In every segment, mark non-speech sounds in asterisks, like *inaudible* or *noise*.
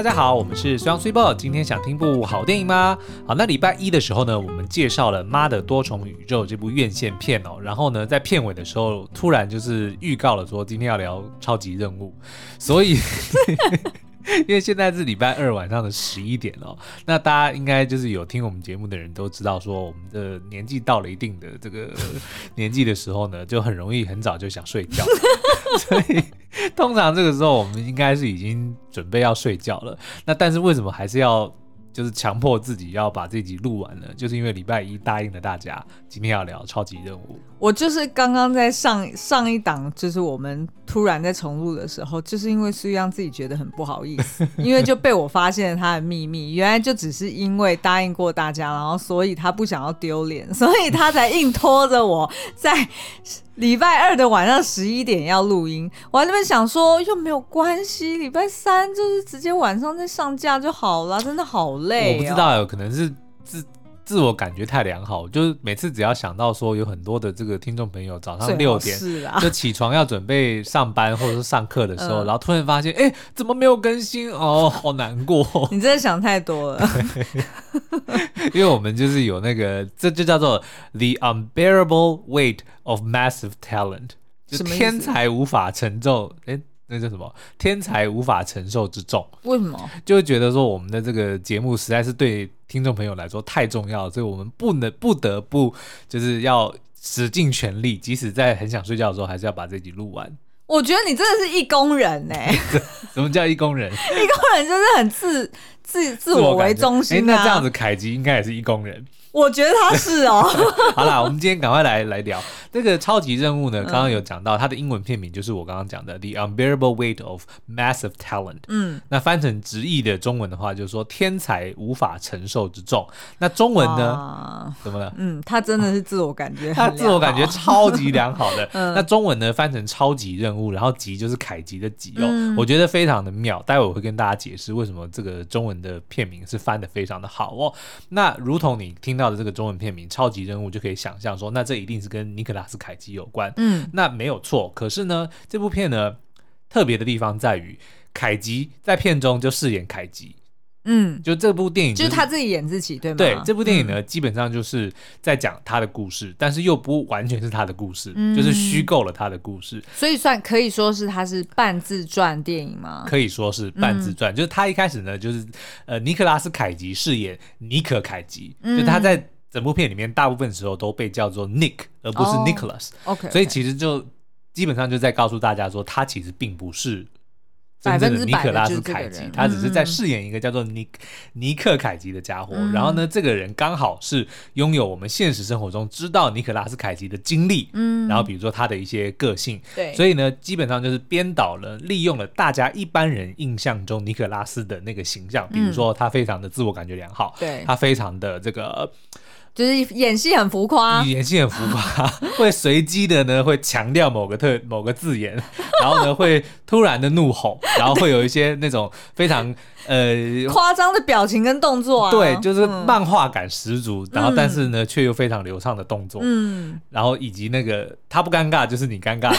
大家好，我们是双 super。今天想听部好电影吗？好，那礼拜一的时候呢，我们介绍了《妈的多重宇宙》这部院线片哦。然后呢，在片尾的时候，突然就是预告了说今天要聊超级任务，所以。*laughs* 因为现在是礼拜二晚上的十一点哦，那大家应该就是有听我们节目的人都知道，说我们的年纪到了一定的这个 *laughs* 年纪的时候呢，就很容易很早就想睡觉，*laughs* 所以通常这个时候我们应该是已经准备要睡觉了。那但是为什么还是要？就是强迫自己要把这集录完了，就是因为礼拜一答应了大家，今天要聊超级任务。我就是刚刚在上上一档，就是我们突然在重录的时候，就是因为苏央自己觉得很不好意思，*laughs* 因为就被我发现了他的秘密，原来就只是因为答应过大家，然后所以他不想要丢脸，所以他才硬拖着我在。礼拜二的晚上十一点要录音，我还那边想说又没有关系，礼拜三就是直接晚上再上架就好了，真的好累。我不知道有可能是自自我感觉太良好，就是每次只要想到说有很多的这个听众朋友早上六点就起床要准备上班或者是上课的时候，然后突然发现哎怎么没有更新？哦，好难过。*laughs* 你真的想太多了，*laughs* 因为我们就是有那个这就叫做 the unbearable weight。of massive talent，就是天才无法承受，哎，那叫什么？天才无法承受之重。为什么？就会觉得说我们的这个节目实在是对听众朋友来说太重要了，所以我们不能不得不就是要使尽全力，即使在很想睡觉的时候，还是要把这集录完。我觉得你真的是一工人呢、欸。*laughs* 什么叫一工人？一工人就是很自自自我为中心、啊。那这样子，凯吉应该也是一工人。我觉得他是哦。*laughs* 好啦，我们今天赶快来来聊这个超级任务呢。刚刚有讲到，它的英文片名就是我刚刚讲的《The Unbearable Weight of Massive Talent》。嗯，那翻成直译的中文的话，就是说天才无法承受之重。那中文呢？怎么了？嗯，他真的是自我感觉，*laughs* 他自我感觉超级良好的。*laughs* 那中文呢？翻成超级任务，然后极就是凯极的极哦，我觉得非常的妙。待会我会跟大家解释为什么这个中文的片名是翻的非常的好哦。那如同你听。到的这个中文片名《超级任务》，就可以想象说，那这一定是跟尼克拉斯凯奇有关。嗯，那没有错。可是呢，这部片呢，特别的地方在于，凯吉在片中就饰演凯吉。嗯，就这部电影、就是、就是他自己演自己，对吗？对，这部电影呢，嗯、基本上就是在讲他的故事，但是又不完全是他的故事，嗯、就是虚构了他的故事，所以算可以说是他是半自传电影吗？可以说是半自传，嗯、就是他一开始呢，就是呃，尼克拉斯凯吉饰演尼可凯吉，嗯、就他在整部片里面大部分时候都被叫做 Nick，而不是 Nicholas。Oh, OK，所以其实就基本上就在告诉大家说，他其实并不是。真正的尼可拉斯凯吉，他只是在饰演一个叫做尼尼克凯奇的家伙。嗯、然后呢，这个人刚好是拥有我们现实生活中知道尼可拉斯凯奇的经历。嗯，然后比如说他的一些个性。对，所以呢，基本上就是编导了，利用了大家一般人印象中尼可拉斯的那个形象。比如说他非常的自我感觉良好，对、嗯，他非常的这个。就是演戏很浮夸，演戏很浮夸，*laughs* 会随机的呢，会强调某个特某个字眼，*laughs* 然后呢，会突然的怒吼，*laughs* 然后会有一些那种非常呃夸张的表情跟动作啊，对，就是漫画感十足，嗯、然后但是呢，却又非常流畅的动作，嗯，然后以及那个他不尴尬就是你尴尬的，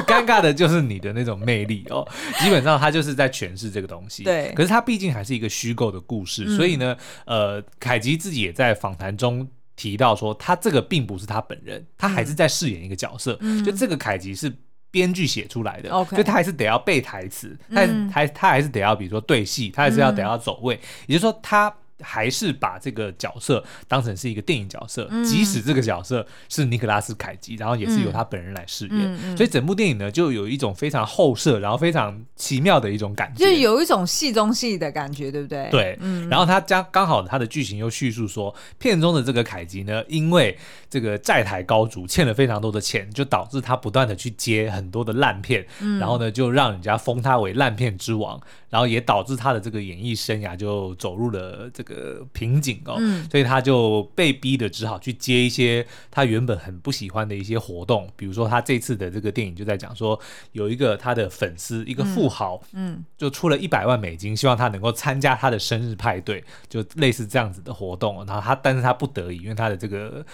*laughs* 尴尬的就是你的那种魅力哦，基本上他就是在诠释这个东西，对，可是他毕竟还是一个虚构的故事，嗯、所以呢，呃，凯吉自己也在访谈中。提到说，他这个并不是他本人，他还是在饰演一个角色。嗯、就这个凯吉是编剧写出来的，嗯、就他还是得要背台词，他还他还是得要，比如说对戏，他还是要得要走位，嗯、也就是说他。还是把这个角色当成是一个电影角色，嗯、即使这个角色是尼可拉斯凯吉，然后也是由他本人来饰演，嗯嗯、所以整部电影呢就有一种非常后设，然后非常奇妙的一种感觉，就有一种戏中戏的感觉，对不对？对，嗯、然后他将刚好他的剧情又叙述说，片中的这个凯吉呢，因为这个债台高筑，欠了非常多的钱，就导致他不断的去接很多的烂片，嗯、然后呢就让人家封他为烂片之王，然后也导致他的这个演艺生涯就走入了这个。个瓶颈哦，嗯、所以他就被逼的只好去接一些他原本很不喜欢的一些活动，比如说他这次的这个电影就在讲说有一个他的粉丝，一个富豪，嗯，就出了一百万美金，希望他能够参加他的生日派对，就类似这样子的活动，然后他但是他不得已，因为他的这个，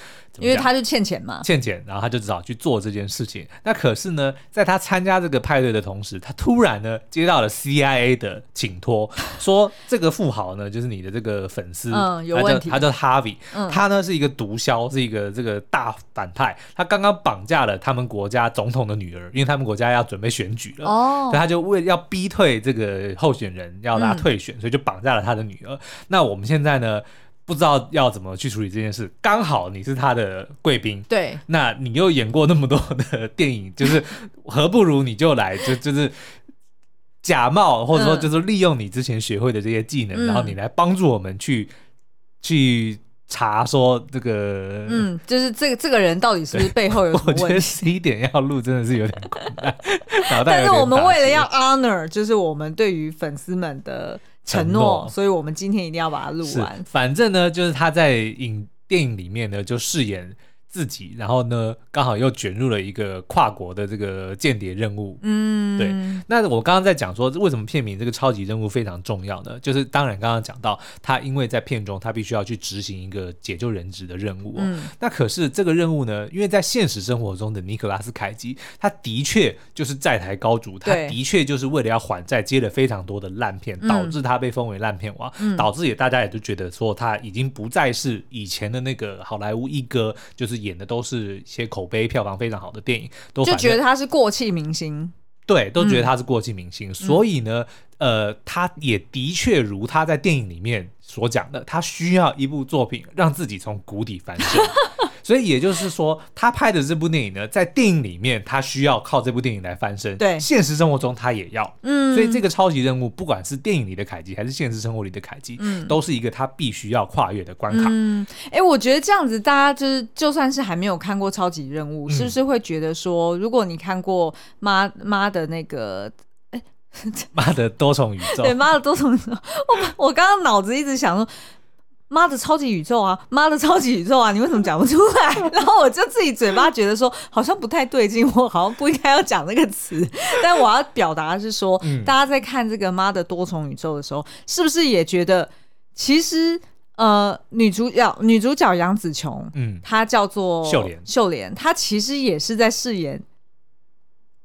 因为他就欠钱嘛，欠钱，然后他就只好去做这件事情。那可是呢，在他参加这个派对的同时，他突然呢接到了 CIA 的请托，说这个富豪呢就是你的这个粉丝，嗯，有问题，他叫 Harvey，嗯，他呢是一个毒枭，是一个这个大反派，他刚刚绑架了他们国家总统的女儿，因为他们国家要准备选举了，哦，所以他就为要逼退这个候选人，要他退选，嗯，所以就绑架了他的女儿。那我们现在呢？不知道要怎么去处理这件事，刚好你是他的贵宾，对，那你又演过那么多的电影，就是何不如你就来，就 *laughs* 就是假冒或者说就是利用你之前学会的这些技能，嗯、然后你来帮助我们去去查说这个，嗯，就是这个这个人到底是不是背后有什么问题？我觉得十一点要录真的是有点困难，*laughs* 但是我们为了要 honor，就是我们对于粉丝们的。承诺，所以我们今天一定要把它录完。反正呢，就是他在影电影里面呢，就饰演。自己，然后呢，刚好又卷入了一个跨国的这个间谍任务。嗯，对。那我刚刚在讲说，为什么片名这个超级任务非常重要呢？就是当然刚刚讲到，他因为在片中他必须要去执行一个解救人质的任务。嗯。那可是这个任务呢，因为在现实生活中的尼可拉斯凯基，他的确就是债台高筑，他的确就是为了要还债，接了非常多的烂片，导致他被封为烂片王，嗯、导致也大家也都觉得说他已经不再是以前的那个好莱坞一哥，就是。演的都是一些口碑票房非常好的电影，都就觉得他是过气明星，对，都觉得他是过气明星，嗯、所以呢，呃，他也的确如他在电影里面所讲的，他需要一部作品让自己从谷底翻身。*laughs* 所以也就是说，他拍的这部电影呢，在电影里面他需要靠这部电影来翻身。对，现实生活中他也要。嗯，所以这个超级任务，不管是电影里的凯基，还是现实生活里的凯基，嗯，都是一个他必须要跨越的关卡。嗯，哎、欸，我觉得这样子，大家就是就算是还没有看过超级任务，嗯、是不是会觉得说，如果你看过妈妈的那个，哎、欸，*laughs* 妈的多重宇宙，对，妈的多重宇宙，我我刚刚脑子一直想说。妈的超级宇宙啊！妈的超级宇宙啊！你为什么讲不出来？*laughs* 然后我就自己嘴巴觉得说好像不太对劲，我好像不应该要讲那个词。*laughs* 但我要表达的是说，嗯、大家在看这个妈的多重宇宙的时候，是不是也觉得其实呃女主角女主角杨紫琼，嗯，她叫做秀莲，秀莲，她其实也是在饰演。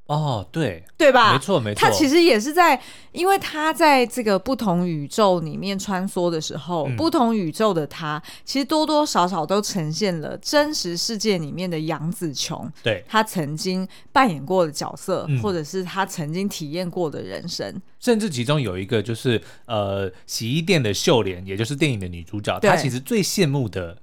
哦，对，对吧？没错，没错。他其实也是在，因为他在这个不同宇宙里面穿梭的时候，嗯、不同宇宙的他，其实多多少少都呈现了真实世界里面的杨紫琼，对，他曾经扮演过的角色，嗯、或者是他曾经体验过的人生。甚至其中有一个就是呃，洗衣店的秀莲，也就是电影的女主角，她其实最羡慕的。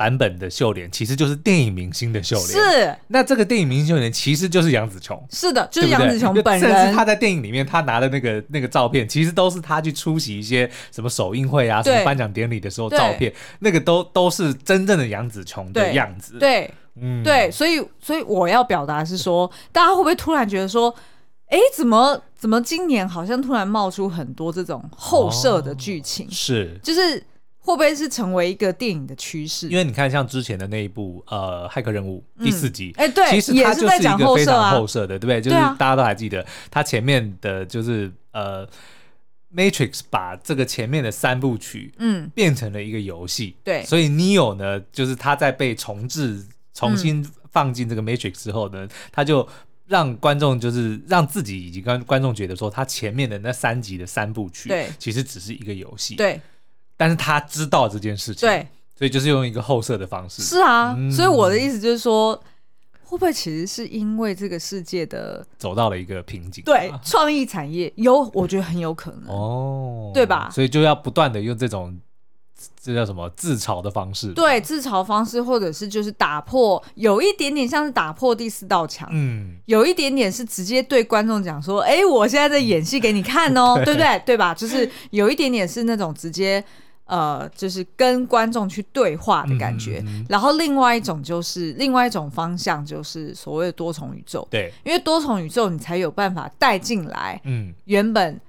版本的秀莲其实就是电影明星的秀莲，是。那这个电影明星秀莲其实就是杨紫琼，是的，就是杨紫琼本人。甚至他在电影里面他拿的那个那个照片，其实都是他去出席一些什么首映会啊、什么颁奖典礼的时候照片，那个都都是真正的杨紫琼的样子。对，嗯，对，所以所以我要表达是说，大家会不会突然觉得说，哎，怎么怎么今年好像突然冒出很多这种后设的剧情？是，就是。会不会是成为一个电影的趋势？因为你看，像之前的那一部呃《骇客任务》第四集，哎，对，其实它就是一个非常后设的，对不对？就是大家都还记得，它前面的就是呃，Matrix 把这个前面的三部曲，嗯，变成了一个游戏，对。所以 Neo 呢，就是他在被重置、重新放进这个 Matrix 之后呢，他就让观众就是让自己以及观观众觉得说，他前面的那三集的三部曲，对，其实只是一个游戏，对。但是他知道这件事情，对，所以就是用一个后设的方式。是啊，嗯、所以我的意思就是说，会不会其实是因为这个世界的走到了一个瓶颈？对，创意产业有，我觉得很有可能哦，对吧？所以就要不断的用这种这叫什么自嘲的方式，对，自嘲方式，或者是就是打破，有一点点像是打破第四道墙，嗯，有一点点是直接对观众讲说，哎，我现在在演戏给你看哦，*laughs* 对，对不对？对吧？就是有一点点是那种直接。呃，就是跟观众去对话的感觉，嗯嗯嗯，然后另外一种就是另外一种方向，就是所谓的多重宇宙。对，因为多重宇宙你才有办法带进来，嗯，原本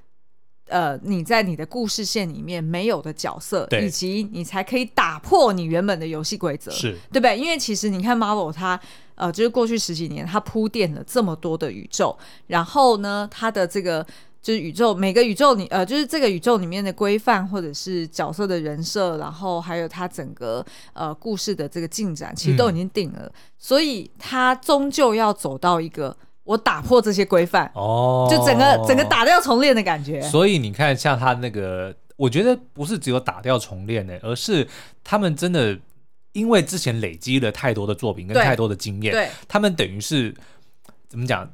呃，你在你的故事线里面没有的角色，以及你才可以打破你原本的游戏规则，是。对不对？因为其实你看 Marvel 它呃，就是过去十几年它铺垫了这么多的宇宙，然后呢，它的这个就是宇宙每个宇宙里呃，就是这个宇宙里面的规范或者是角色的人设，然后还有它整个呃故事的这个进展，其实都已经定了，嗯、所以它终究要走到一个。我打破这些规范哦，就整个整个打掉重练的感觉。所以你看，像他那个，我觉得不是只有打掉重练的，而是他们真的因为之前累积了太多的作品跟太多的经验，对，他们等于是怎么讲，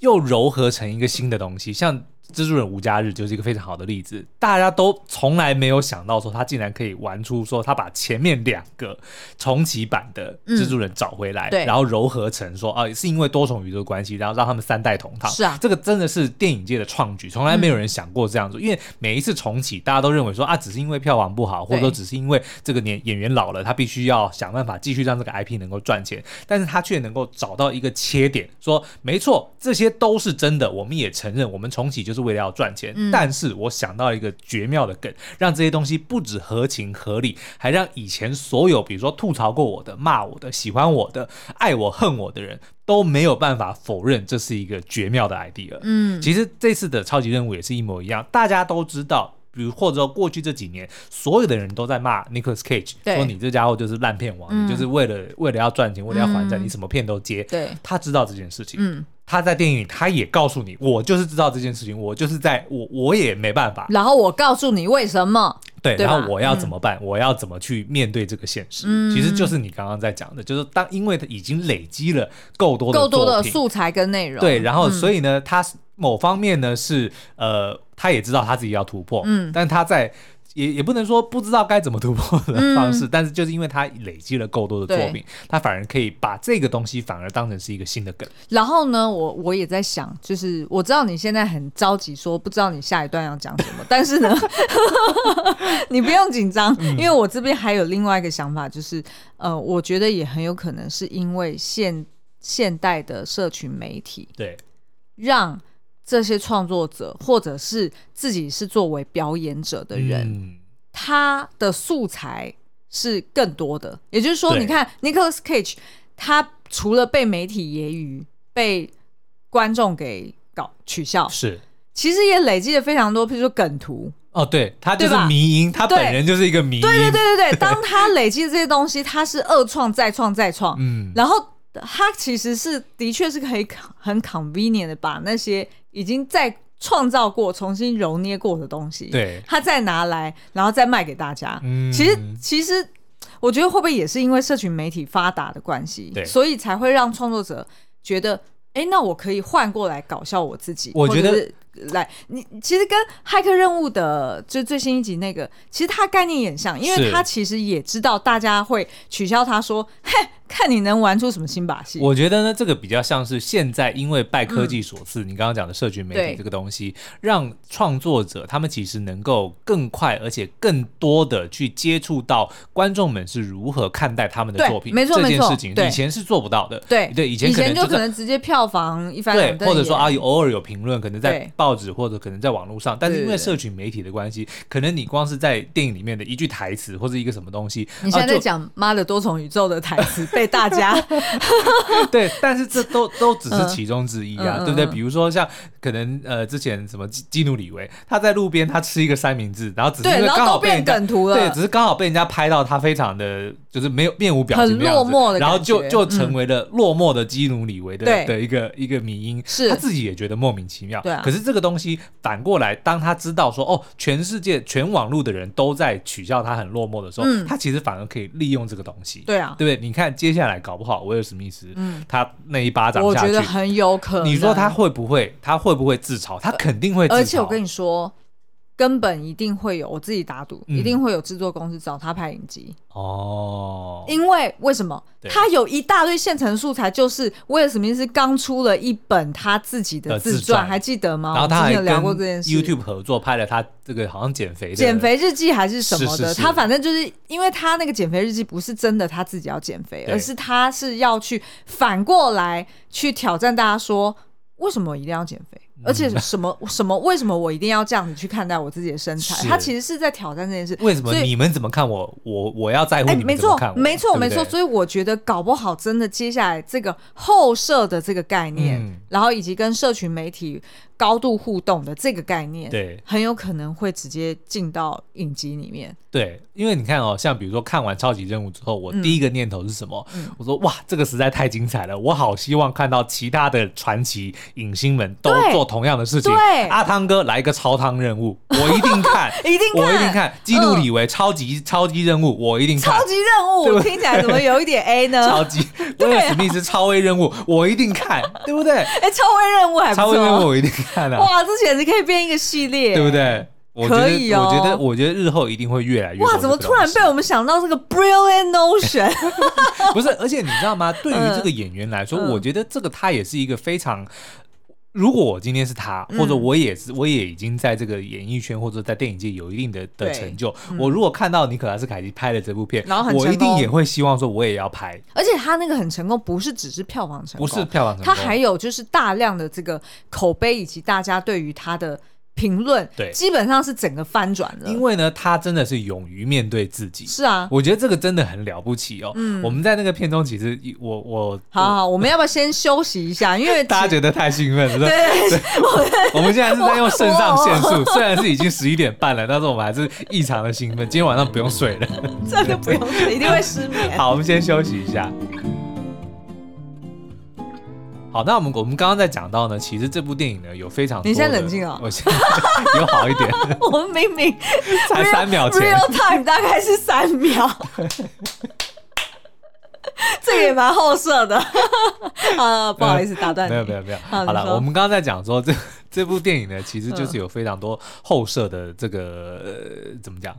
又糅合成一个新的东西，像。蜘蛛人无家日就是一个非常好的例子，大家都从来没有想到说他竟然可以玩出说他把前面两个重启版的蜘蛛人找回来，嗯、然后糅合成说啊是因为多重宇宙关系，然后让他们三代同堂。是啊，这个真的是电影界的创举，从来没有人想过这样做。嗯、因为每一次重启，大家都认为说啊只是因为票房不好，或者说只是因为这个年演员老了，他必须要想办法继续让这个 IP 能够赚钱，但是他却能够找到一个切点，说没错，这些都是真的，我们也承认，我们重启就是。为了要赚钱，嗯、但是我想到一个绝妙的梗，让这些东西不止合情合理，还让以前所有比如说吐槽过我的、骂我的、喜欢我的、爱我恨我的人都没有办法否认这是一个绝妙的 idea。嗯，其实这次的超级任务也是一模一样，大家都知道，比如或者说过去这几年，所有的人都在骂 Nicolas Cage，说你这家伙就是烂片王，嗯、你就是为了为了要赚钱，为了要还债，嗯、你什么片都接。对，他知道这件事情。嗯。他在电影里，他也告诉你，我就是知道这件事情，我就是在我我也没办法。然后我告诉你为什么？对，对然后我要怎么办？嗯、我要怎么去面对这个现实？嗯、其实就是你刚刚在讲的，就是当因为他已经累积了够多的够多的素材跟内容，对，然后所以呢，嗯、他某方面呢是呃，他也知道他自己要突破，嗯，但他在。也也不能说不知道该怎么突破的方式，嗯、但是就是因为他累积了够多的作品，对他反而可以把这个东西反而当成是一个新的梗。然后呢，我我也在想，就是我知道你现在很着急，说不知道你下一段要讲什么，但是呢，*laughs* 你不用紧张，因为我这边还有另外一个想法，就是呃，我觉得也很有可能是因为现现代的社群媒体对让。这些创作者，或者是自己是作为表演者的人，嗯、他的素材是更多的。也就是说，你看 Nicolas Cage，他除了被媒体揶揄、被观众给搞取笑，是其实也累积了非常多，譬如说梗图。哦，对，他就是迷音，他本人就是一个迷因。对对对对对，当 *laughs* 他累积的这些东西，他是二创再创再创，嗯，然后他其实是的确是可以很 convenient 的把那些。已经在创造过、重新揉捏过的东西，对，他再拿来，然后再卖给大家。嗯，其实其实，我觉得会不会也是因为社群媒体发达的关系，所以才会让创作者觉得，哎，那我可以换过来搞笑我自己。我觉得，来，你其实跟骇客任务的就最新一集那个，其实它概念也像，因为他其实也知道大家会取消他说，嘿。看你能玩出什么新把戏？我觉得呢，这个比较像是现在因为拜科技所赐，嗯、你刚刚讲的社群媒体这个东西，对让创作者他们其实能够更快而且更多的去接触到观众们是如何看待他们的作品。没错，这件事情以前是做不到的。对对，以前以前就可能直接票房一翻两瞪眼，对，或者说啊，偶尔有评论，可能在报纸或者可能在网络上，但是因为社群媒体的关系，可能你光是在电影里面的一句台词或者一个什么东西，你现在在讲妈的多重宇宙的台词。被大家 *laughs* 对，但是这都 *laughs* 都只是其中之一啊，嗯、对不对？比如说像可能呃，之前什么基努里维，他在路边他吃一个三明治，然后只是因为刚好被对，只是刚好被人家拍到他非常的就是没有面无表情很落寞的，然后就就成为了落寞的基努里维的、嗯、的一个一个迷因，是。他自己也觉得莫名其妙。对、啊，可是这个东西反过来，当他知道说哦，全世界全网络的人都在取笑他很落寞的时候，嗯、他其实反而可以利用这个东西。对啊，对不对？你看接下来搞不好。威尔史密斯，嗯，他那一巴掌下去，我觉得很有可能。你说他会不会？他会不会自嘲？他肯定会自嘲。而且我跟你说，根本一定会有，我自己打赌，嗯、一定会有制作公司找他拍影集。哦，因为为什么？他有一大堆现成素材，就是威尔史密斯刚出了一本他自己的自传，自还记得吗？然后他还有聊过这件事。YouTube 合作拍了他这个好像减肥的减肥日记还是什么的，是是是，他反正就是因为他那个减肥日记不是真的他自己要减肥，而是他是要去反过来去挑战大家说，为什么一定要减肥？而且什么 *laughs* 什么？为什么我一定要这样子去看待我自己的身材？他其实是在挑战这件事。为什么你们怎么看我？我我要在乎你们怎么看我？没错，没错，没错。所以我觉得搞不好真的接下来这个后设的这个概念，嗯、然后以及跟社群媒体高度互动的这个概念，对，很有可能会直接进到影集里面。对，因为你看哦，像比如说看完超级任务之后，我第一个念头是什么？嗯、我说哇，这个实在太精彩了，我好希望看到其他的传奇影星们都做同样的事情。对，阿汤哥来一个超汤任务，我一定看，*laughs* 一定看，我一定看。基努李维超级超级任务，我一定看。超级任务听起来怎么有一点 A 呢？*laughs* 超级威尔史密斯超威任务，我一定看，对不对？*laughs* 哎，超威任务还不错，超威任务我一定看了。哇，这简直可以变一个系列，对不对？可以哦，我觉得，我觉得日后一定会越来越。哇，怎么突然被我们想到这个 brilliant notion？不是，而且你知道吗？对于这个演员来说，我觉得这个他也是一个非常。如果我今天是他，或者我也是，我也已经在这个演艺圈或者在电影界有一定的的成就。我如果看到尼可拉斯凯奇拍了这部片，我一定也会希望说我也要拍。而且他那个很成功，不是只是票房成功，不是票房成功，他还有就是大量的这个口碑以及大家对于他的。评论对，基本上是整个翻转了。因为呢，他真的是勇于面对自己。是啊，我觉得这个真的很了不起哦。嗯，我们在那个片中，其实我我好好，我们要不要先休息一下？*laughs* 因为大家觉得太兴奋了。对，*laughs* 我们现在是在用肾上腺素，虽然是已经十一点半了，但是我们还是异常的兴奋。今天晚上不用睡了，真的不用睡，一定会失眠。*laughs* 好，我们先休息一下。好，那我们我们刚刚在讲到呢，其实这部电影呢有非常多，你先冷静哦，我先 *laughs* 有好一点。*laughs* 我们明明才三秒前，real time 大概是三秒，这个也蛮后设的啊，*laughs* 不好意思打断你。没有没有没有，好了，我们刚刚在讲说这这部电影呢，其实就是有非常多后设的这个、呃、怎么讲？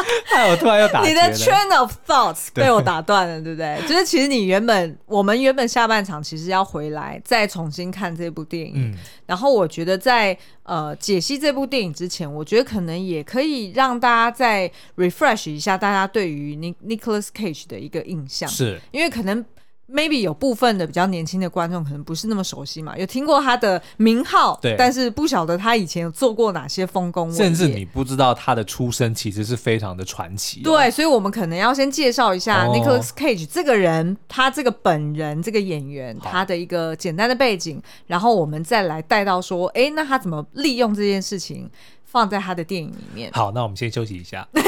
*laughs* 害我突然又打你的 train of thoughts 被我打断了，对不对？*laughs* 就是其实你原本我们原本下半场其实要回来再重新看这部电影，嗯、然后我觉得在呃解析这部电影之前，我觉得可能也可以让大家再 refresh 一下大家对于 Nicholas Cage 的一个印象，是因为可能。Maybe 有部分的比较年轻的观众可能不是那么熟悉嘛，有听过他的名号，对，但是不晓得他以前有做过哪些丰功伟业，甚至你不知道他的出身其实是非常的传奇哦。对，所以我们可能要先介绍一下 Nicolas Cage 这个人，他这个本人这个演员他的一个简单的背景，然后我们再来带到说，哎，那他怎么利用这件事情？放在他的电影里面。好，那我们先休息一下。*laughs* 因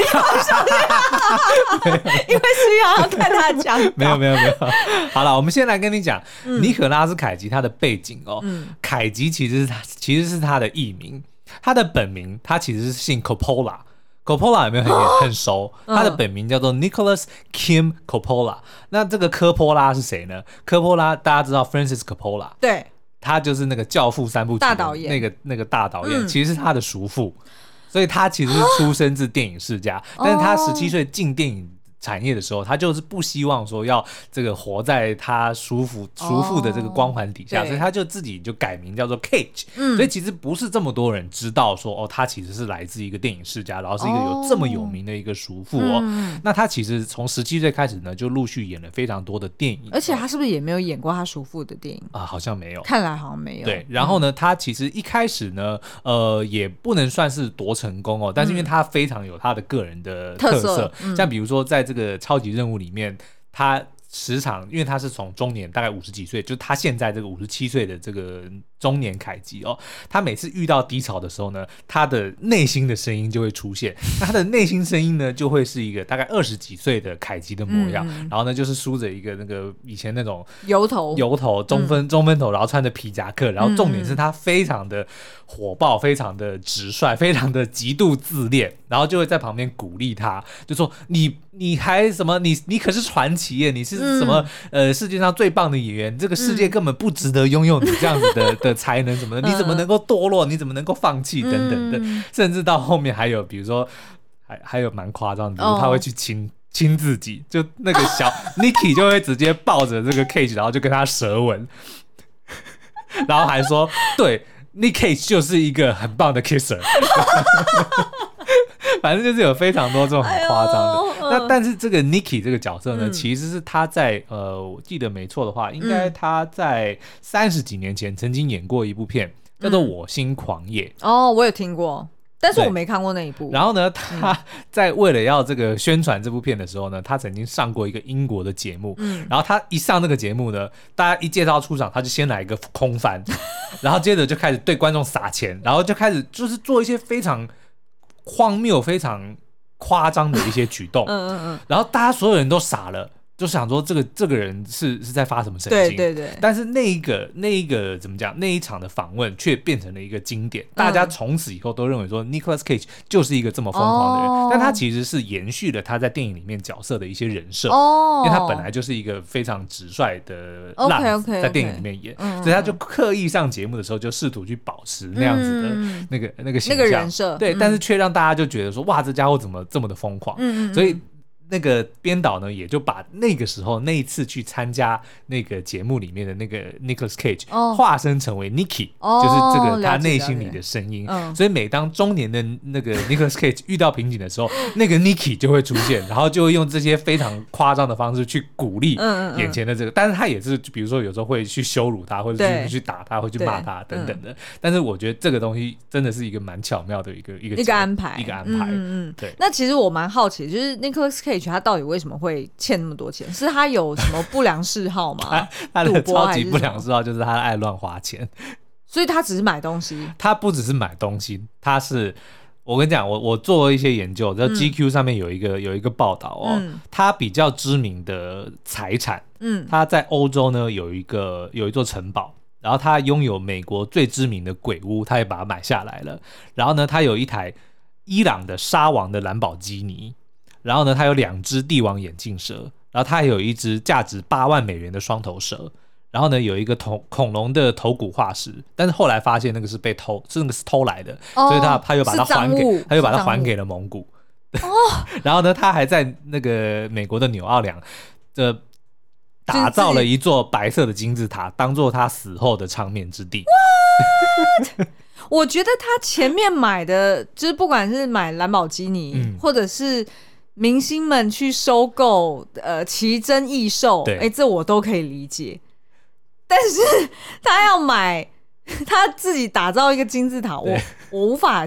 为需要要看他讲。没有没有没有。好了，我们先来跟你讲，嗯、尼可拉斯凯奇他的背景哦。嗯、凯吉其实是他其实是他的艺名，他的本名他其实是姓 Coppola。Coppola 有没有很、哦、*gasps* 很熟？他的本名叫做 Nicholas Kim Coppola。那这个科波拉是谁呢？科波拉大家知道 Francis Coppola。对。他就是那个《教父》三部曲大导演，那个那个大导演，其实是他的叔父，所以他其实是出生自电影世家，但是他十七岁进电影产业的时候，他就是不希望说要这个活在他叔父叔父的这个光环底下，哦、所以他就自己就改名叫做 Cage。嗯，所以其实不是这么多人知道说哦，他其实是来自一个电影世家，然后是一个有这么有名的一个叔父哦。嗯、那他其实从十七岁开始呢，就陆续演了非常多的电影，而且他是不是也没有演过他叔父的电影啊？好像没有，看来好像没有。对，然后呢，他其实一开始呢，呃，也不能算是多成功哦，但是因为他非常有他的个人的特色，像比如说在这个超级任务里面，他时常因为他是从中年大概五十几岁，就他现在这个五十七岁的这个中年凯基哦，他每次遇到低潮的时候呢，他的内心的声音就会出现。*laughs* 那他的内心声音呢，就会是一个大概二十几岁的凯基的模样，嗯、然后呢，就是梳着一个那个以前那种油头。油头中分、嗯、中分头，然后穿着皮夹克，然后重点是他非常的火爆，非常的直率，非常的极度自恋，然后就会在旁边鼓励他，就说你你还什么你你可是传奇耶，你是。什么？呃，世界上最棒的演员，这个世界根本不值得拥有你这样子的 *laughs* 的才能什么的，你怎么能够堕落？你怎么能够放弃？等等的，甚至到后面还有，比如说，还还有蛮夸张的，他会去亲亲自己，就那个小 *laughs* Nicky 就会直接抱着这个 Cage，然后就跟他舌吻，*laughs* 然后还说，对，Nick Cage 就是一个很棒的 kisser。*laughs* 反正就是有非常多这种很夸张的，那但是这个 Nikki 这个角色呢，嗯、其实是他在呃，我记得没错的话，应该他在三十几年前曾经演过一部片，嗯、叫做《我心狂野》。哦，我有听过。但是我没看过那一部。然后呢，他在为了要这个宣传这部片的时候呢，他曾经上过一个英国的节目。嗯。然后他一上那个节目呢，大家一介绍出场，他就先来一个空翻，*laughs* 然后接着就开始对观众撒钱，然后就开始就是做一些非常荒谬、非常夸张的一些举动。嗯嗯嗯。然后大家所有人都傻了。就想说这个这个人是是在发什么神经？对对对。但是那一个那一个怎么讲？那一场的访问却变成了一个经典，大家从此以后都认为说 Nicolas Cage 就是一个这么疯狂的人。但他其实是延续了他在电影里面角色的一些人设，因为他本来就是一个非常直率的烂子，在电影里面演，所以他就刻意上节目的时候就试图去保持那样子的那个那个形象，人设。对，但是却让大家就觉得说哇，这家伙怎么这么的疯狂？所以。那个编导呢，也就把那个时候那一次去参加那个节目里面的那个 Nicholas Cage 化身成为 Nicky，就是这个他内心里的声音。所以每当中年的那个 Nicholas Cage 遇到瓶颈的时候，那个 Nicky 就会出现，然后就会用这些非常夸张的方式去鼓励眼前的这个。但是他也是，比如说有时候会去羞辱他，或者去去打他，会去骂他等等的。但是我觉得这个东西真的是一个蛮巧妙的一个一个一个安排，一个安排。嗯嗯，对。那其实我蛮好奇，就是 Nicholas Cage。他到底为什么会欠那么多钱？是他有什么不良嗜好吗？*laughs* 他，他的超级不良嗜好就是他爱乱花钱，*laughs* 所以他只是买东西。他不只是买东西，他是我跟你讲，我我做了一些研究，在 GQ 上面有一个、嗯、有一个报道哦，嗯、他比较知名的财产，嗯，他在欧洲呢有一个有一座城堡，然后他拥有美国最知名的鬼屋，他也把它买下来了。然后呢，他有一台伊朗的沙王的兰博基尼。然后呢，他有两只帝王眼镜蛇，然后他还有一只价值八万美元的双头蛇，然后呢，有一个恐恐龙的头骨化石，但是后来发现那个是被偷，是那个是偷来的，哦、所以他他又把它还给，他又把它还给了蒙古。哦、*laughs* 然后呢，他还在那个美国的纽奥良，这打造了一座白色的金字塔，当做他死后的长眠之地。*laughs* 我觉得他前面买的，就是不管是买兰博基尼，嗯、或者是。明星们去收购，呃，奇珍异兽，哎这我都可以理解。但是他要买，*laughs* 他自己打造一个金字塔，我我无法。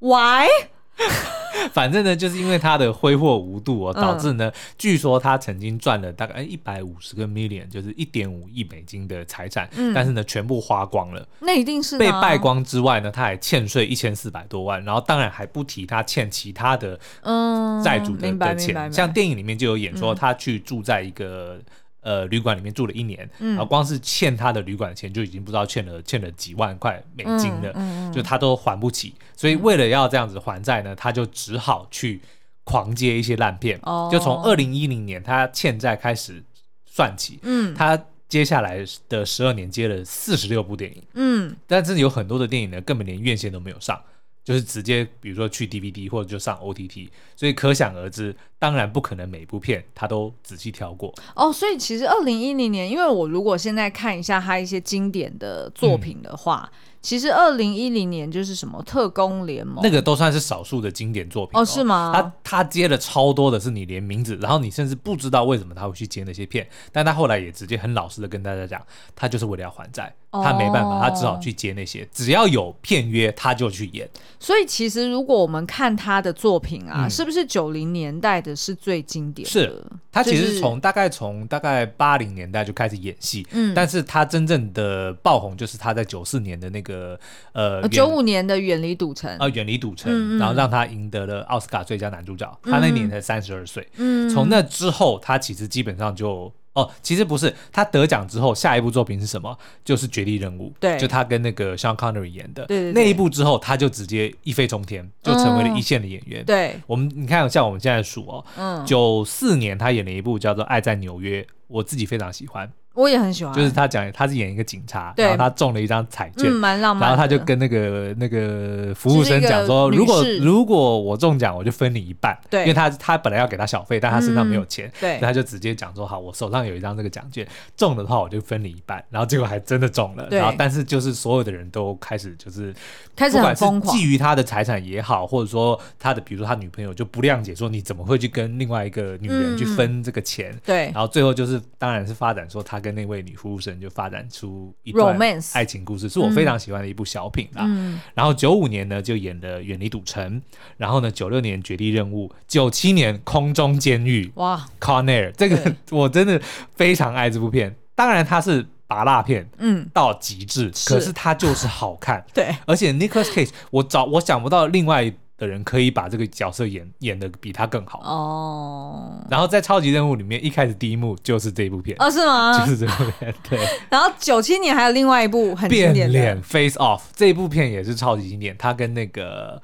Why？*laughs* 反正呢，就是因为他的挥霍无度哦，导致呢，嗯、据说他曾经赚了大概一百五十个 million，就是一点五亿美金的财产，嗯、但是呢，全部花光了。那一定是被败光之外呢，他还欠税一千四百多万，然后当然还不提他欠其他的嗯债主的的钱。像电影里面就有演说，他去住在一个。呃，旅馆里面住了一年，然后光是欠他的旅馆钱就已经不知道欠了欠了几万块美金了，嗯嗯、就他都还不起，所以为了要这样子还债呢，他就只好去狂接一些烂片。哦、就从二零一零年他欠债开始算起，嗯，他接下来的十二年接了四十六部电影，嗯，但是有很多的电影呢，根本连院线都没有上。就是直接，比如说去 DVD 或者就上 OTT，所以可想而知，当然不可能每部片他都仔细挑过。哦，所以其实二零一零年，因为我如果现在看一下他一些经典的作品的话。嗯其实二零一零年就是什么特工联盟，那个都算是少数的经典作品哦，哦是吗？他他接了超多的，是你连名字，然后你甚至不知道为什么他会去接那些片，但他后来也直接很老实的跟大家讲，他就是为了要还债，他没办法，他只好去接那些，哦、只要有片约他就去演。所以其实如果我们看他的作品啊，嗯、是不是九零年代的是最经典的？是，他其实从大概从大概八零年代就开始演戏，嗯，但是他真正的爆红就是他在九四年的那个。呃，九五年的远离赌城啊，远离赌城，嗯嗯，然后让他赢得了奥斯卡最佳男主角。嗯、他那年才三十二岁，嗯，从那之后，他其实基本上就哦，其实不是他得奖之后，下一部作品是什么？就是《绝地任务》，对，就他跟那个 Sean Connery 演的，对，对，对，那一部之后，他就直接一飞冲天，就成为了一线的演员。嗯、对，我们你看，像我们现在数哦，嗯，九四年他演了一部叫做《爱在纽约》，我自己非常喜欢。我也很喜欢，就是他讲他是演一个警察，然后他中了一张彩券，嗯，蛮浪漫。然后他就跟那个那个服务生讲说，如果如果我中奖，我就分你一半。对，因为他他本来要给他小费，但他身上没有钱，嗯、对，他就直接讲说，好，我手上有一张这个奖券，中了的话我就分你一半。然后结果还真的中了，然后但是就是所有的人都开始就是开始很疯狂，觊觎他的财产也好，或者说他的比如说他女朋友就不谅解，说你怎么会去跟另外一个女人去分这个钱？嗯、对，然后最后就是当然是发展说他跟那位女服务生就发展出一段爱情故事，是我非常喜欢的一部小品啦。嗯、然后九五年呢就演了《远离赌城》，然后呢九六年《绝地任务》，九七年《空中监狱》。哇，Con Air，这个 *laughs* 我真的非常爱这部片。当然它是拔辣片，嗯，到极致，可是它就是好看。*laughs* 对，而且 Nicolas Cage，我找我想不到另外的人可以把这个角色演演的比他更好哦。然后在超级任务里面，一开始第一幕就是这部片哦，是吗？就是这部片。对。*laughs* 然后九七年还有另外一部很经典的变脸 Face Off，这一部片也是超级经典。他跟那个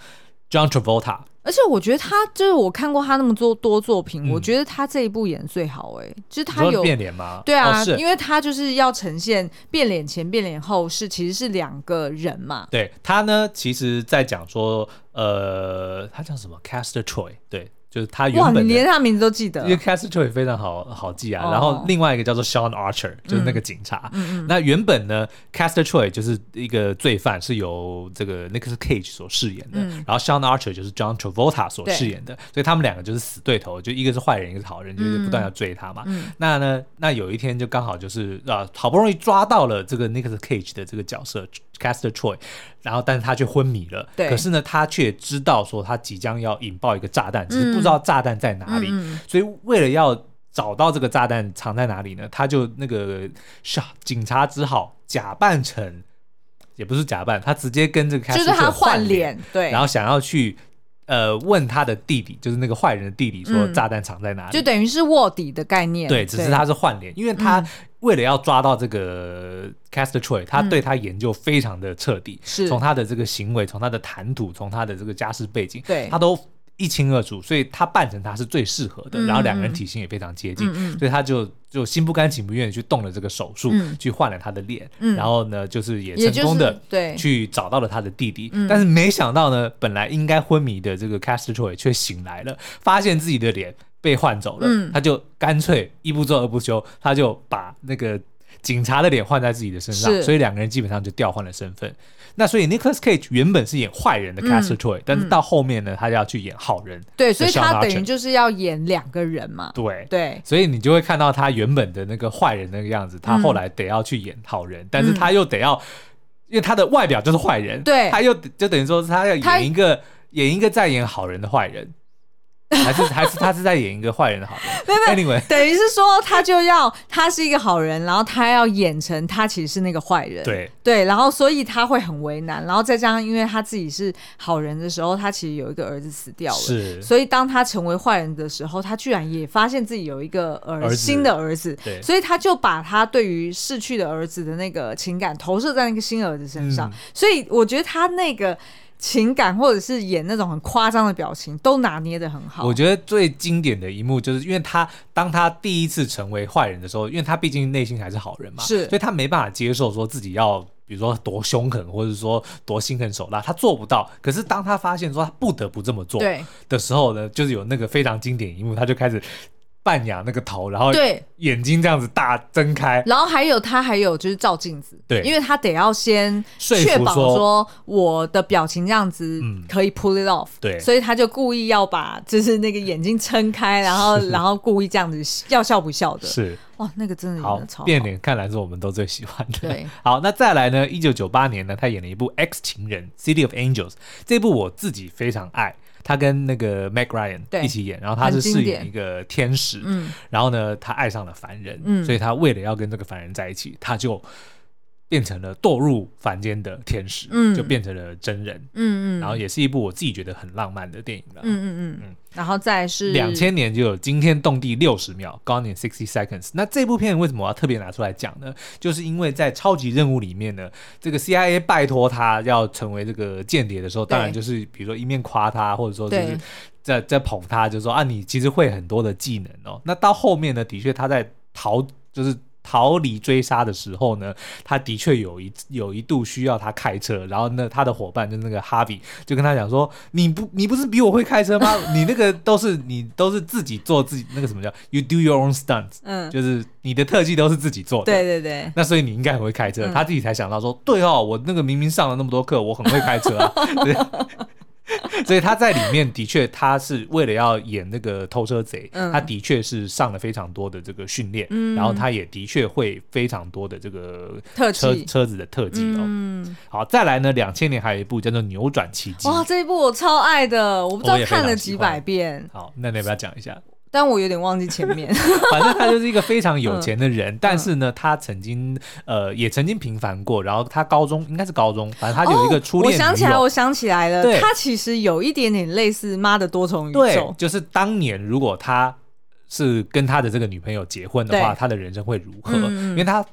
John Travolta，而且我觉得他就是我看过他那么多多作品，嗯、我觉得他这一部演最好哎、欸，就是他有变脸吗？对啊，哦、因为他就是要呈现变脸前变脸后是其实是两个人嘛。对他呢，其实在讲说。呃，他叫什么？Castor Troy，对，就是他原本。哇，你连他名字都记得。因为 Castor Troy 非常好好记啊。哦、然后另外一个叫做 Sean Archer，就是那个警察。那原本呢，Castor Troy 就是一个罪犯，是由这个 Nicolas Cage 所饰演的。嗯、然后 Sean Archer 就是 John Travolta 所饰演的，所以他们两个就是死对头，就一个是坏人，一个是好人，就是不断要追他嘛。嗯。那呢，那有一天就刚好就是啊，好不容易抓到了这个 Nicolas Cage 的这个角色。Castor Troy，然后但是他却昏迷了。对。可是呢，他却知道说他即将要引爆一个炸弹，只是不知道炸弹在哪里。嗯、所以为了要找到这个炸弹藏在哪里呢，他就那个是警察只好假扮成，也不是假扮，他直接跟这个 Castor 就是他换脸，对，然后想要去呃问他的弟弟，就是那个坏人的弟弟，说炸弹藏在哪里，嗯、就等于是卧底的概念。对，只是他是换脸，因为他。嗯为了要抓到这个 Castor Troy，他对他研究非常的彻底，是。从他的这个行为，从他的谈吐，从他的这个家世背景，对。他都一清二楚，所以他扮成他是最适合的。嗯、然后两个人体型也非常接近，嗯、所以他就就心不甘情不愿的去动了这个手术，嗯、去换了他的脸，嗯、然后呢，就是也成功的对。去找到了他的弟弟。嗯、但是没想到呢，本来应该昏迷的这个 Castor Troy 却醒来了，发现自己的脸。被换走了，嗯、他就干脆一不做二不休，他就把那个警察的脸换在自己的身上，所以两个人基本上就调换了身份。那所以 Nicholas Cage 原本是演坏人的 Castle Troy，、嗯、但是到后面呢，他就要去演好人。对，所以他等于就是要演两个人嘛。对对，对所以你就会看到他原本的那个坏人那个样子，他后来得要去演好人，嗯、但是他又得要，因为他的外表就是坏人，对，他又就等于说他要演一个演一个在演好人的坏人。还是还是他是在演一个坏人的好人，没有，等于是说他就要他是一个好人，然后他要演成他其实是那个坏人，对。对，然后所以他会很为难，然后再加上因为他自己是好人的时候，他其实有一个儿子死掉了，是，所以当他成为坏人的时候，他居然也发现自己有一个儿，新的儿子，对，所以他就把他对于逝去的儿子的那个情感投射在那个新儿子身上，嗯、所以我觉得他那个。情感或者是演那种很夸张的表情，都拿捏的很好。我觉得最经典的一幕就是，因为他当他第一次成为坏人的时候，因为他毕竟内心还是好人嘛，是，所以他没办法接受说自己要，比如说多凶狠，或者说多心狠手辣，他做不到。可是当他发现说他不得不这么做的时候呢，就是有那个非常经典一幕，他就开始。半仰那个头，然后对。眼睛这样子大睁开，然后还有他还有就是照镜子，对，因为他得要先确保说我的表情这样子可以 pull it off，对，所以他就故意要把就是那个眼睛撑开，然后 *laughs* 然后故意这样子要笑不笑的，是。哇，那个真的演得超好，变脸看来是我们都最喜欢的。对，*laughs* 好，那再来呢？一九九八年呢，他演了一部《X 情人》（City of Angels），这部我自己非常爱。他跟那个 Mac Ryan 一起演，然后他是饰演一个天使，嗯，然后呢，他爱上了凡人，嗯，所以他为了要跟这个凡人在一起，他就变成了堕入凡间的天使，嗯，就变成了真人，嗯嗯，然后也是一部我自己觉得很浪漫的电影了，嗯嗯嗯嗯，然后再是两千年就有惊天动地六十秒，Gone in sixty seconds。那这部片为什么我要特别拿出来讲呢？就是因为在超级任务里面呢，这个 CIA 拜托他要成为这个间谍的时候，当然就是比如说一面夸他，或者说就是在在捧他，就是说啊，你其实会很多的技能哦。那到后面呢，的确他在逃，就是。逃离追杀的时候呢，他的确有一有一度需要他开车，然后呢，他的伙伴就是那个哈比就跟他讲说：“你不你不是比我会开车吗？*laughs* 你那个都是你都是自己做自己那个什么叫 you do your own stunts，嗯，就是你的特技都是自己做的，对对对。那所以你应该很会开车。嗯、他自己才想到说：对哦，我那个明明上了那么多课，我很会开车啊。*laughs* 对 *laughs* ”所以他在里面的确，他是为了要演那个偷车贼，嗯、他的确是上了非常多的这个训练，嗯、然后他也的确会非常多的这个车特技车子的特技哦。嗯、好，再来呢，两千年还有一部叫做《扭转奇迹》，哇，这一部我超爱的，我不知道看了几百遍。好，那你要不要讲一下？但我有点忘记前面，*laughs* 反正他就是一个非常有钱的人，嗯、但是呢，他曾经呃也曾经平凡过，然后他高中应该是高中，反正他有一个初恋、哦。我想起来，我想起来了，他其实有一点点类似妈的多重宇宙，对，就是当年如果他是跟他的这个女朋友结婚的话，他的人生会如何？嗯、因为他。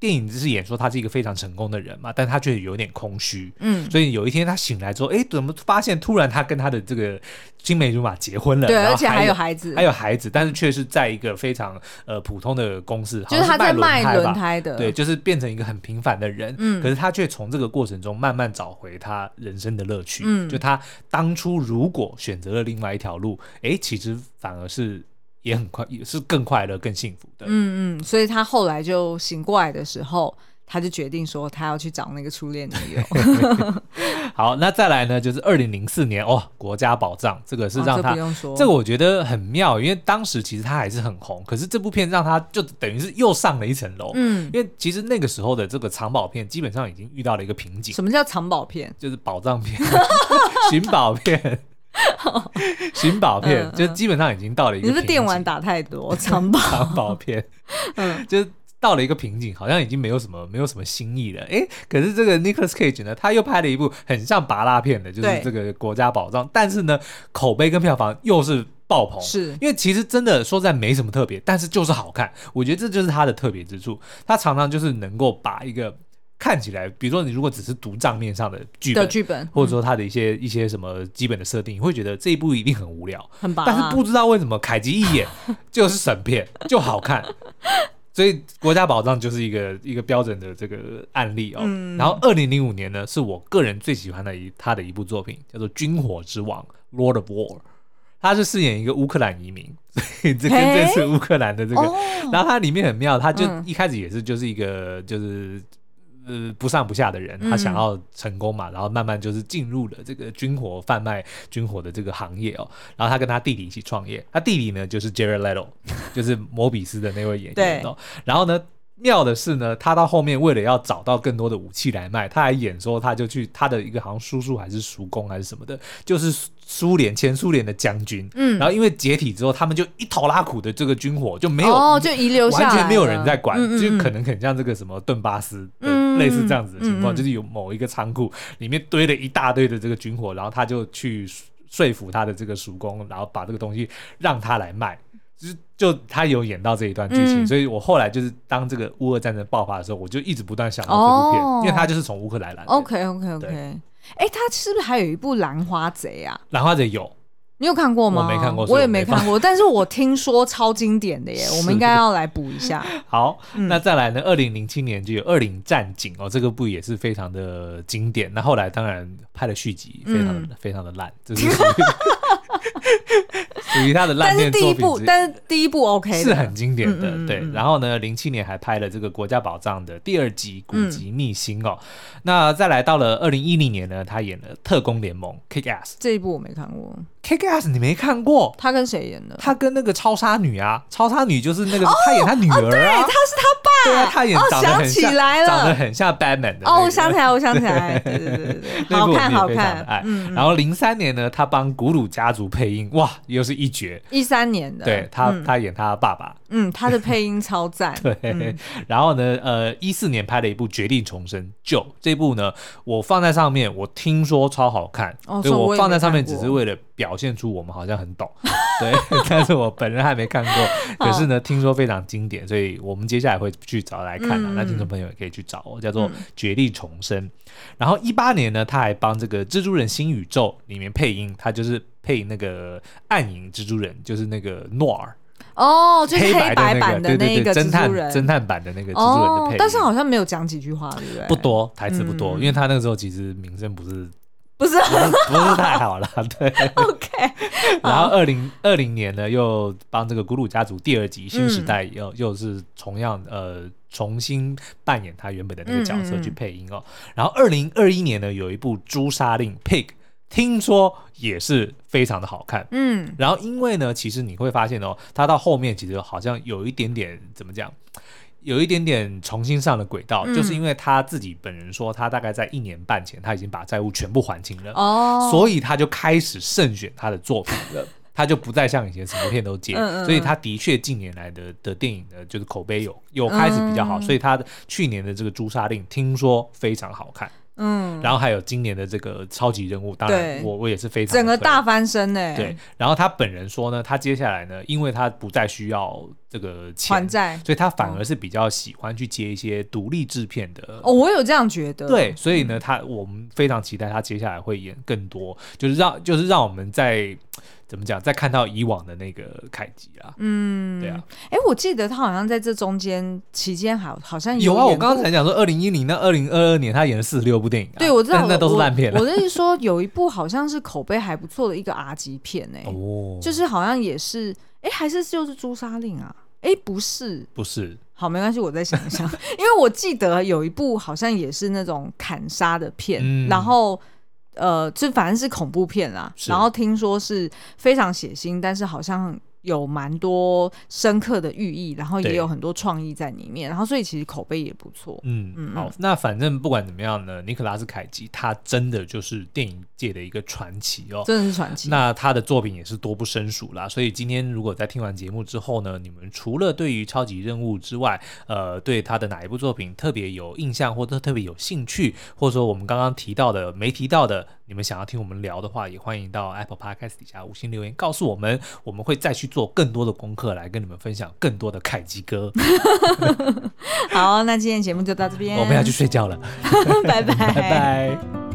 电影只是演说他是一个非常成功的人嘛，但他却有点空虚，嗯，所以有一天他醒来之后，哎，怎么发现突然他跟他的这个青梅竹马结婚了，对，而且还有孩子，还有孩子，但是却是在一个非常呃普通的公司，就是他在卖轮胎的，对，就是变成一个很平凡的人，嗯，可是他却从这个过程中慢慢找回他人生的乐趣，嗯，就他当初如果选择了另外一条路，哎，其实反而是。也很快，也是更快乐、更幸福的。嗯嗯，所以他后来就醒过来的时候，他就决定说，他要去找那个初恋女友。*laughs* 好，那再来呢，就是二零零四年哦，国家宝藏这个是让他，这个我觉得很妙，因为当时其实他还是很红，可是这部片让他就等于是又上了一层楼。嗯，因为其实那个时候的这个藏宝片基本上已经遇到了一个瓶颈。什么叫藏宝片？就是宝藏片、*laughs* 寻宝片。*laughs* 寻宝片、就基本上已经到了一个，你是电玩打太多，*laughs* 藏宝？*laughs* 藏宝片，嗯，就是到了一个瓶颈，好像已经没有什么没有什么新意了。哎，可是这个 Nicholas Cage 呢，他又拍了一部很像拔拉片的，就是这个国家宝藏，但是呢，口碑跟票房又是爆棚，是。因为其实真的说在没什么特别，但是就是好看。我觉得这就是他的特别之处，他常常就是能够把一个。看起来，比如说你如果只是读账面上的剧本，剧本，或者说他的一些、嗯、一些什么基本的设定，你会觉得这一部一定很无聊，很棒。但是不知道为什么凯吉一眼就是神片，就好看。*laughs* 所以《国家宝藏》就是一个一个标准的这个案例哦。嗯、然后二零零五年呢，是我个人最喜欢的一他的一部作品，叫做《军火之王》（Lord of War）。他是饰演一个乌克兰移民，*laughs* 所以这跟这次乌克兰的这个，然后它里面很妙，他就一开始也是就是一个就是。呃，不上不下的人，他想要成功嘛，嗯、然后慢慢就是进入了这个军火贩卖军火的这个行业哦。然后他跟他弟弟一起创业，他弟弟呢就是 Jared Leto，*laughs* 就是摩比斯的那位演员哦。然后呢，妙的是呢，他到后面为了要找到更多的武器来卖，他还演说他就去他的一个好像叔叔还是叔公还是什么的，就是。苏联前苏联的将军，嗯，然后因为解体之后，他们就一头拉苦的这个军火就没有，哦，就遗留下来，完全没有人在管，嗯嗯，就可能很像这个什么顿巴斯的类似这样子的情况，就是有某一个仓库里面堆了一大堆的这个军火，然后他就去说服他的这个叔公，然后把这个东西让他来卖，就是就他有演到这一段剧情，嗯，所以我后来就是当这个乌俄战争爆发的时候，我就一直不断想到这部片，哦，因为他就是从乌克兰来的。OK OK OK。哎，他是不是还有一部《兰花贼》啊？《兰花贼》有，你有看过吗？我没看过，我也没看过，但是我听说超经典的耶，*laughs* 我们应该要来补一下。*laughs* 好，那再来呢？二零零七年就有《二零战警》哦，这个部也是非常的经典。那后来当然拍了续集，非常的非常的烂，就是属于 *laughs* 他的烂片作品。但是第一部 OK，是很经典的。对，然后呢，零七年还拍了这个《国家宝藏》的第二集《古籍秘辛》哦。那再来到了二零一零年呢，他演了《特工联盟》Kick Ass，这一部我没看过。Kick Ass 你没看过？他跟谁演的？他跟那个超杀女啊，超杀女就是那个他演他女儿啊，对，他是他爸。对啊，他演长得很像，长得很像 Batman 的。哦，我想起来，我想起来，对对对对，好看 *laughs* 好看。哎然后零三年呢，他帮古鲁家族配音，哇，又是一绝。一三年的，对他，他演他爸爸。嗯，他的配音超赞。*laughs* 对，然后呢，呃，一四年拍了一部《绝地重生》，就这部呢，我放在上面，我听说超好看，所以我放在上面只是为了表现出我们好像很懂。*laughs* 对，*laughs* 但是我本人还没看过，可是呢，听说非常经典，所以我们接下来会去找来看了。那听众朋友也可以去找哦，叫做《绝地重生》。然后一八年呢，他还帮这个《蜘蛛人新宇宙》里面配音，他就是配那个暗影蜘蛛人，就是那个诺尔。哦，就是黑白白版的那个侦探人，侦探版的那个蜘蛛人的配音，但是好像没有讲几句话，对不对？不多，台词不多，因为他那个时候其实名声不是。不是不是太好了，*laughs* 对。OK。*laughs* 然后二零二零年呢，又帮这个《古鲁家族》第二集《新时代》又、嗯、又是同样呃重新扮演他原本的那个角色去配音哦。嗯嗯，然后二零二一年呢，有一部《朱砂令》Pig，听说也是非常的好看。嗯。然后因为呢，其实你会发现哦，他到后面其实好像有一点点怎么讲？有一点点重新上了轨道，嗯，就是因为他自己本人说，他大概在一年半前他已经把债务全部还清了，哦，所以他就开始慎选他的作品了，*laughs* 他就不再像以前什么片都接，嗯嗯，所以他的确近年来的的电影的，就是口碑有有开始比较好，嗯，所以他的去年的这个《朱砂令》听说非常好看。嗯，然后还有今年的这个超级任务，当然我我也是非常整个大翻身呢。对，然后他本人说呢，他接下来呢，因为他不再需要这个钱还债，所以他反而是比较喜欢去接一些独立制片的。哦，我有这样觉得。对，所以呢，他我们非常期待他接下来会演更多，就是让就是让我们在。怎么讲？再看到以往的那个凯吉啦，嗯，对啊，哎，我记得他好像在这中间期间，好好像有，有啊。我刚刚才讲说，二零一零到二零二二年，他演了四十六部电影，啊，对，我知道，那都是烂片。我的意思说，有一部好像是口碑还不错的一个 R 级片，欸，哎，哦，就是好像也是，哎，还是就是朱砂令啊？哎，不是，不是，好，没关系，我再想一想，*laughs* 因为我记得有一部好像也是那种砍杀的片，嗯，然后。呃，这反正是恐怖片啦，然后听说是非常血腥，但是好像。有蛮多深刻的寓意，然后也有很多创意在里面，然后所以其实口碑也不错。嗯嗯，好，那反正不管怎么样呢，尼克拉斯凯奇他真的就是电影界的一个传奇哦，真的是传奇。那他的作品也是多不胜数啦，所以今天如果在听完节目之后呢，你们除了对于超级任务之外，呃，对他的哪一部作品特别有印象，或者特别有兴趣，或者说我们刚刚提到的没提到的，你们想要听我们聊的话，也欢迎到 Apple Podcast 底下五星留言告诉我们，我们会再去做更多的功课来跟你们分享更多的凯基哥。*laughs* 好，那今天节目就到这边，*laughs* 我们要去睡觉了，*laughs* 拜拜，拜拜。